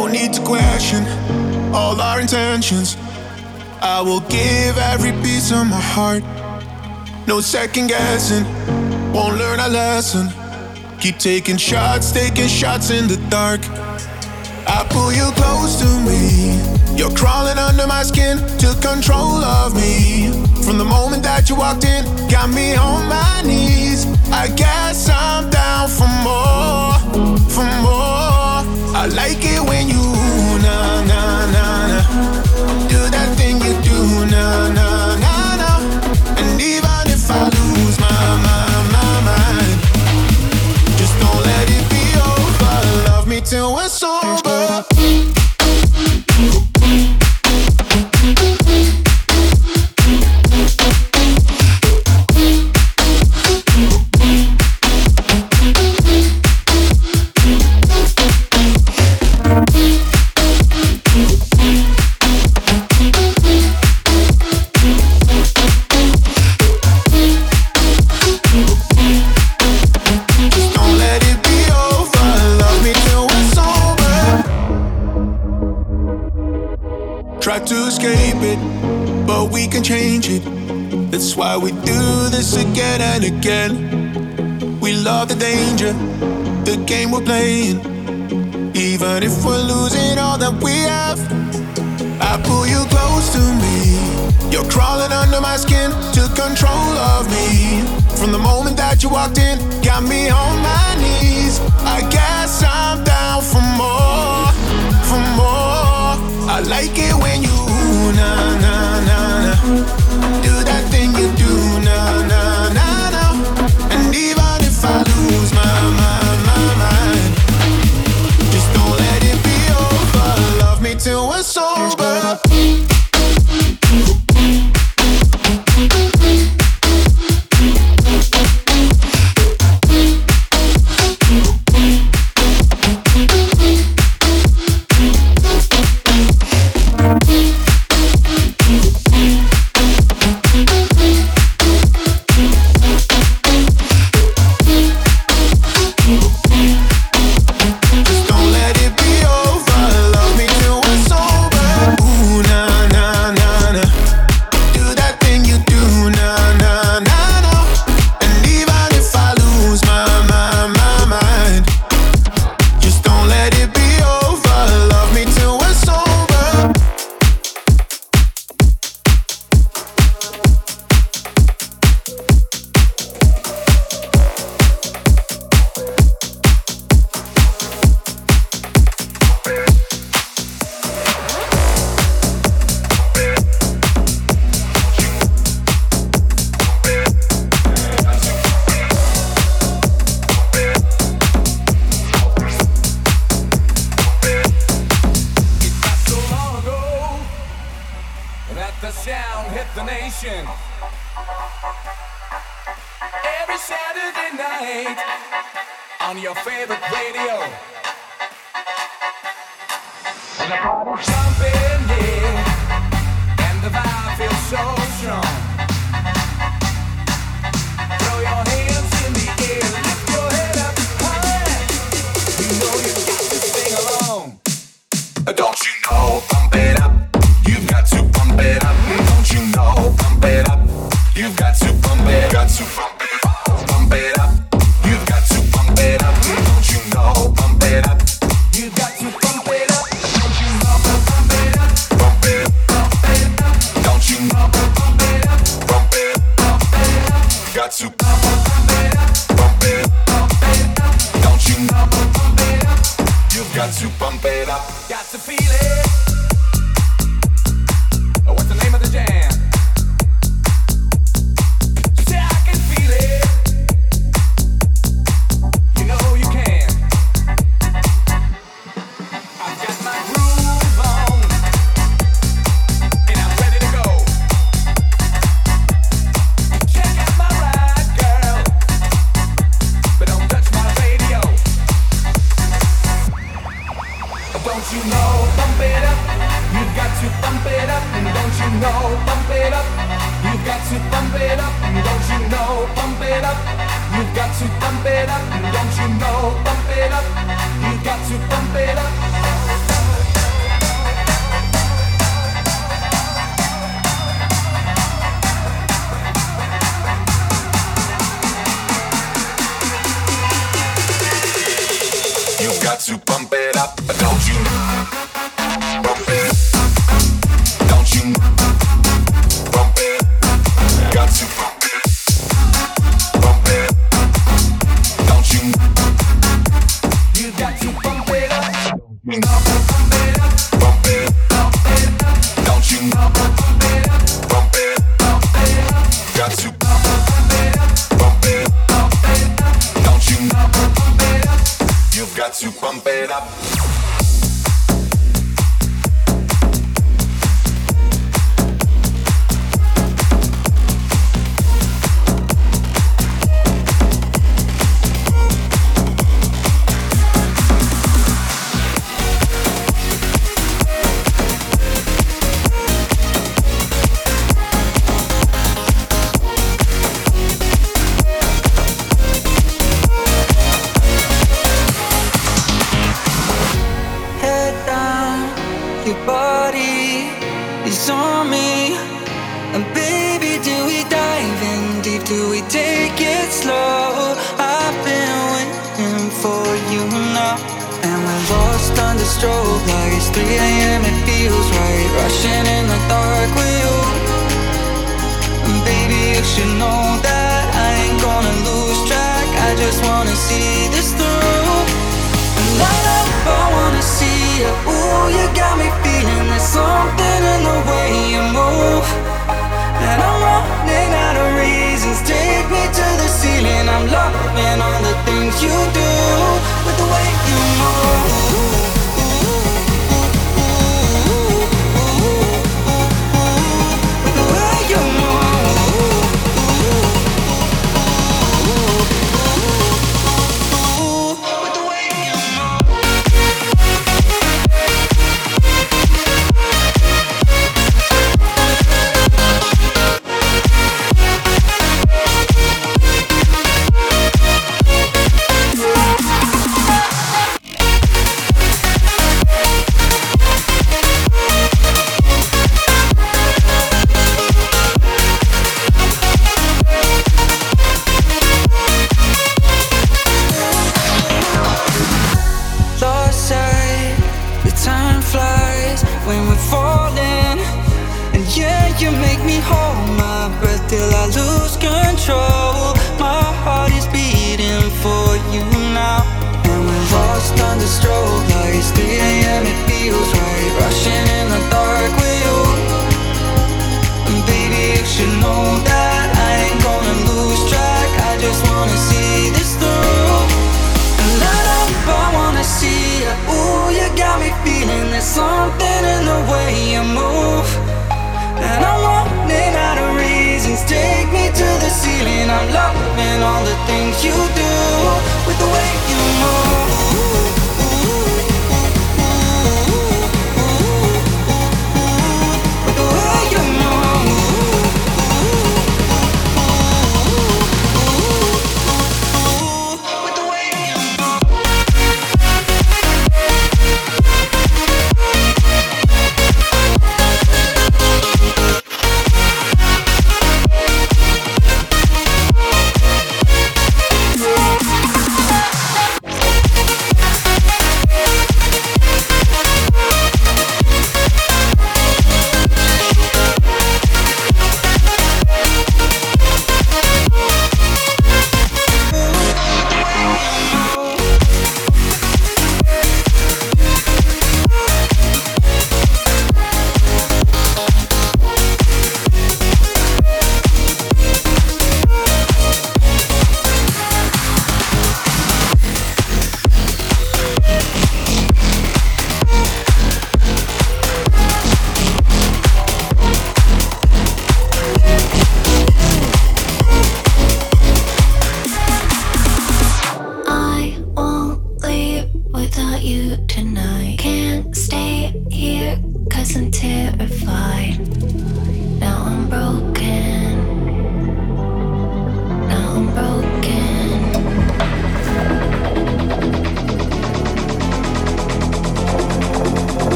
no need to question all our intentions. I will give every piece of my heart. No second guessing, won't learn a lesson. Keep taking shots, taking shots in the dark. I pull you close to me. You're crawling under my skin, took control of me. From the moment that you walked in, got me on my knees. I guess I'm down for more, for more. I like it when you na na na na do that thing you do na na. why we do this again and again. We love the danger, the game we're playing. Even if we're losing all that we have, I pull you close to me. You're crawling under my skin, took control of me. From the moment that you walked in, got me on my knees. I guess I'm down for more, for more. I like it when you na na na na. Do do now. you know, bump it up. You've got to bump it up, and don't you know, bump it up. You've got to bump it up, and don't you know, bump it up. You've got to bump it up, and don't you know, bump it up. You've got to bump it up. You've got to bump it up, don't you?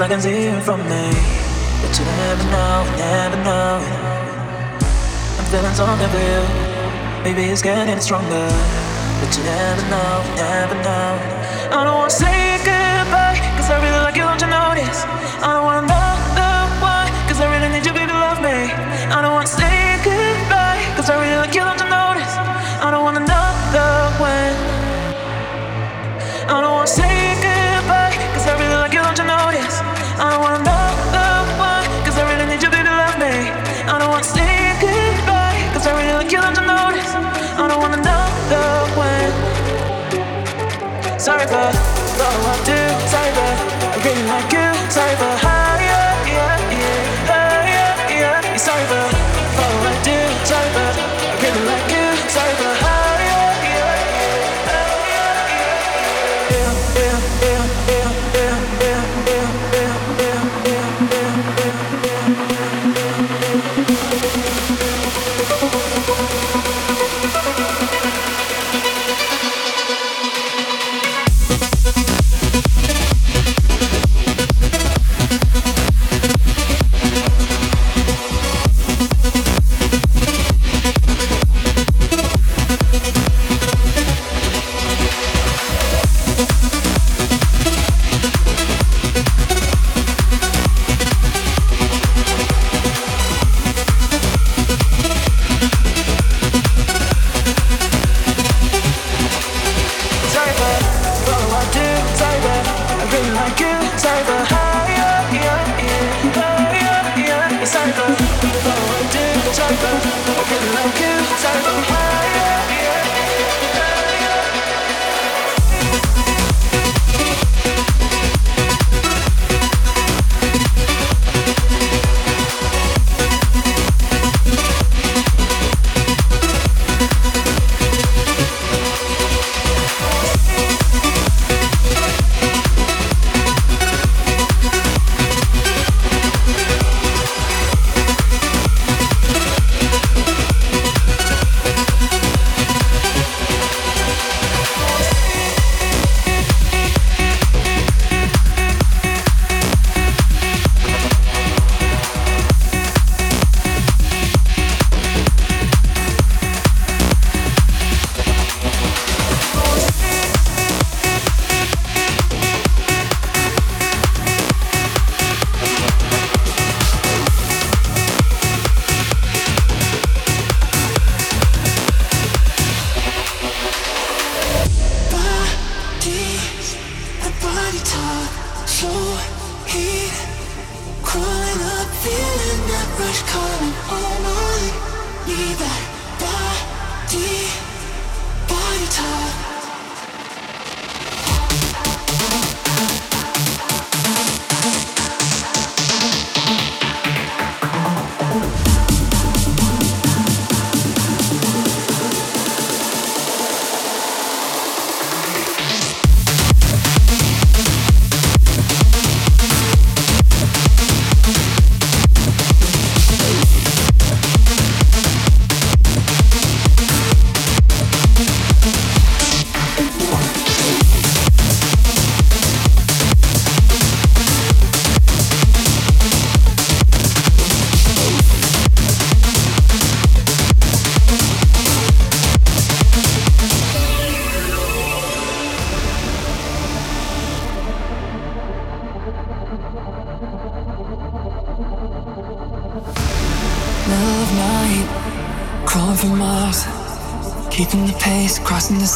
I can see it from me. But you never know, never know. I'm feeling for you. Maybe it's getting stronger. But you never know, never know. I don't wanna say goodbye. Cause I really like you, don't you notice? I don't wanna know Sorry for, for what I do. Sorry I really like you. Sorry for how, yeah, yeah, yeah, how, yeah, yeah. Sorry for, for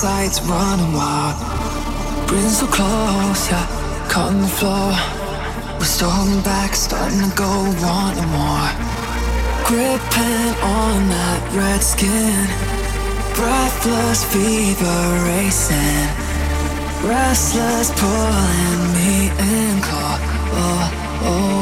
sights running wild. Breathing so close, yeah, cutting the floor. We're stalling back, starting to go wanting more. Gripping on that red skin, breathless fever racing, restless pulling me in. Claw, oh, oh.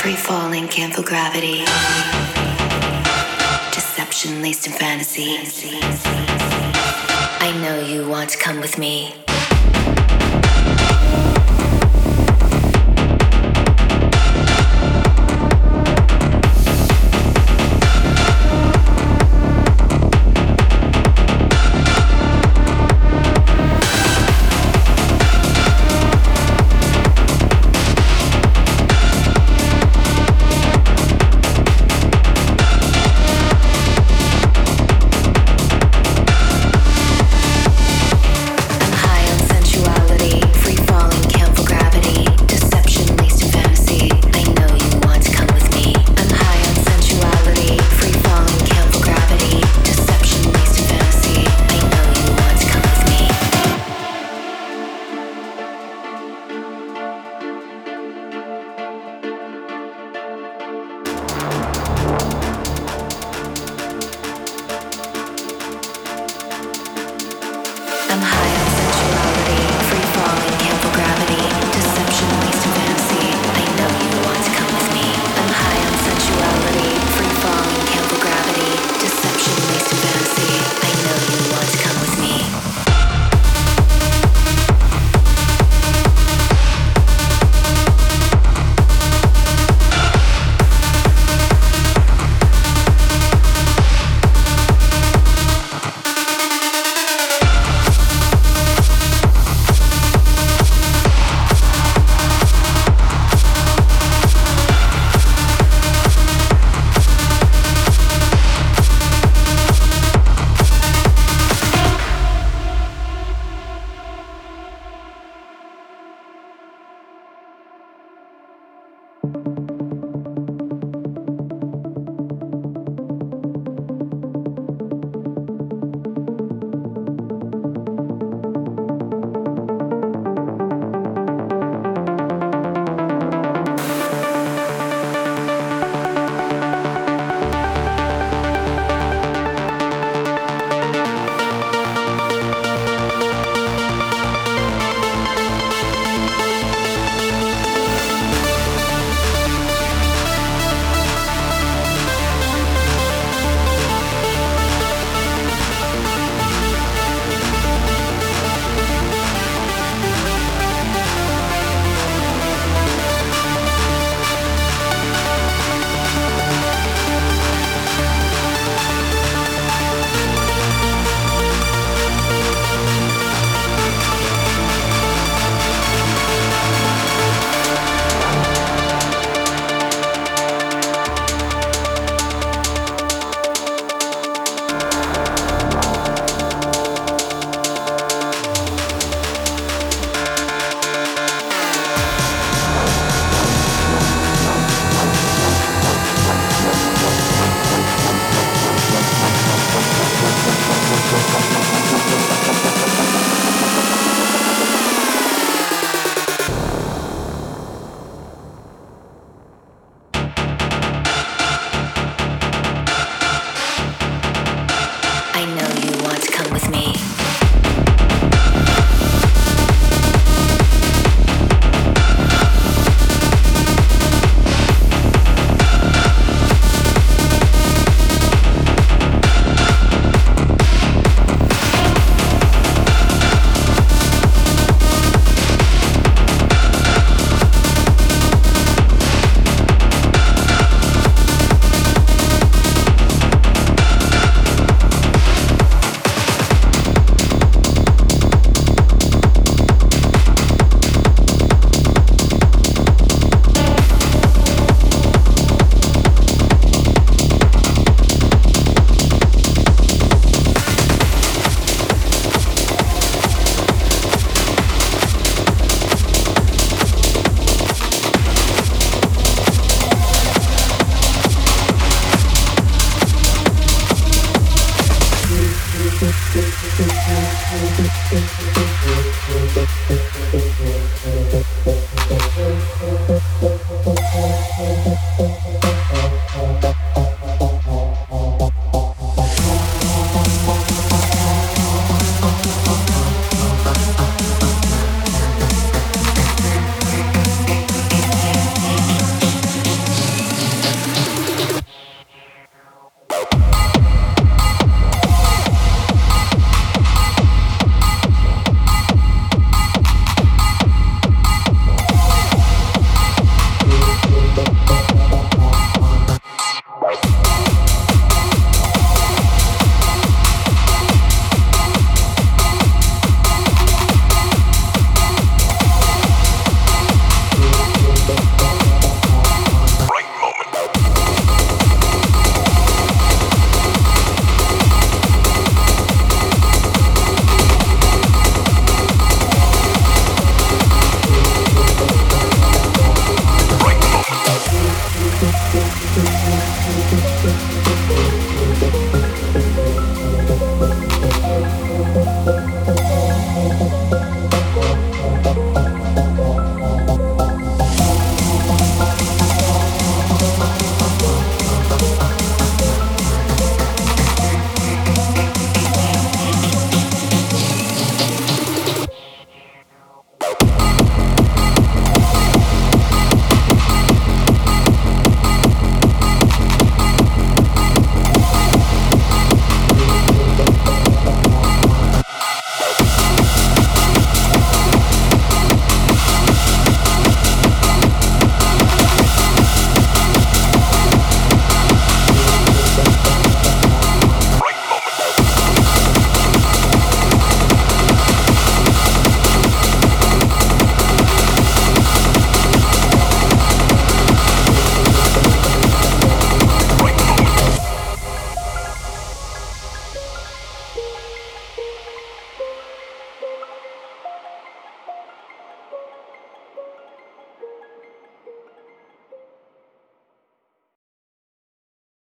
Free falling, can't feel gravity. Deception laced in fantasy. I know you want to come with me.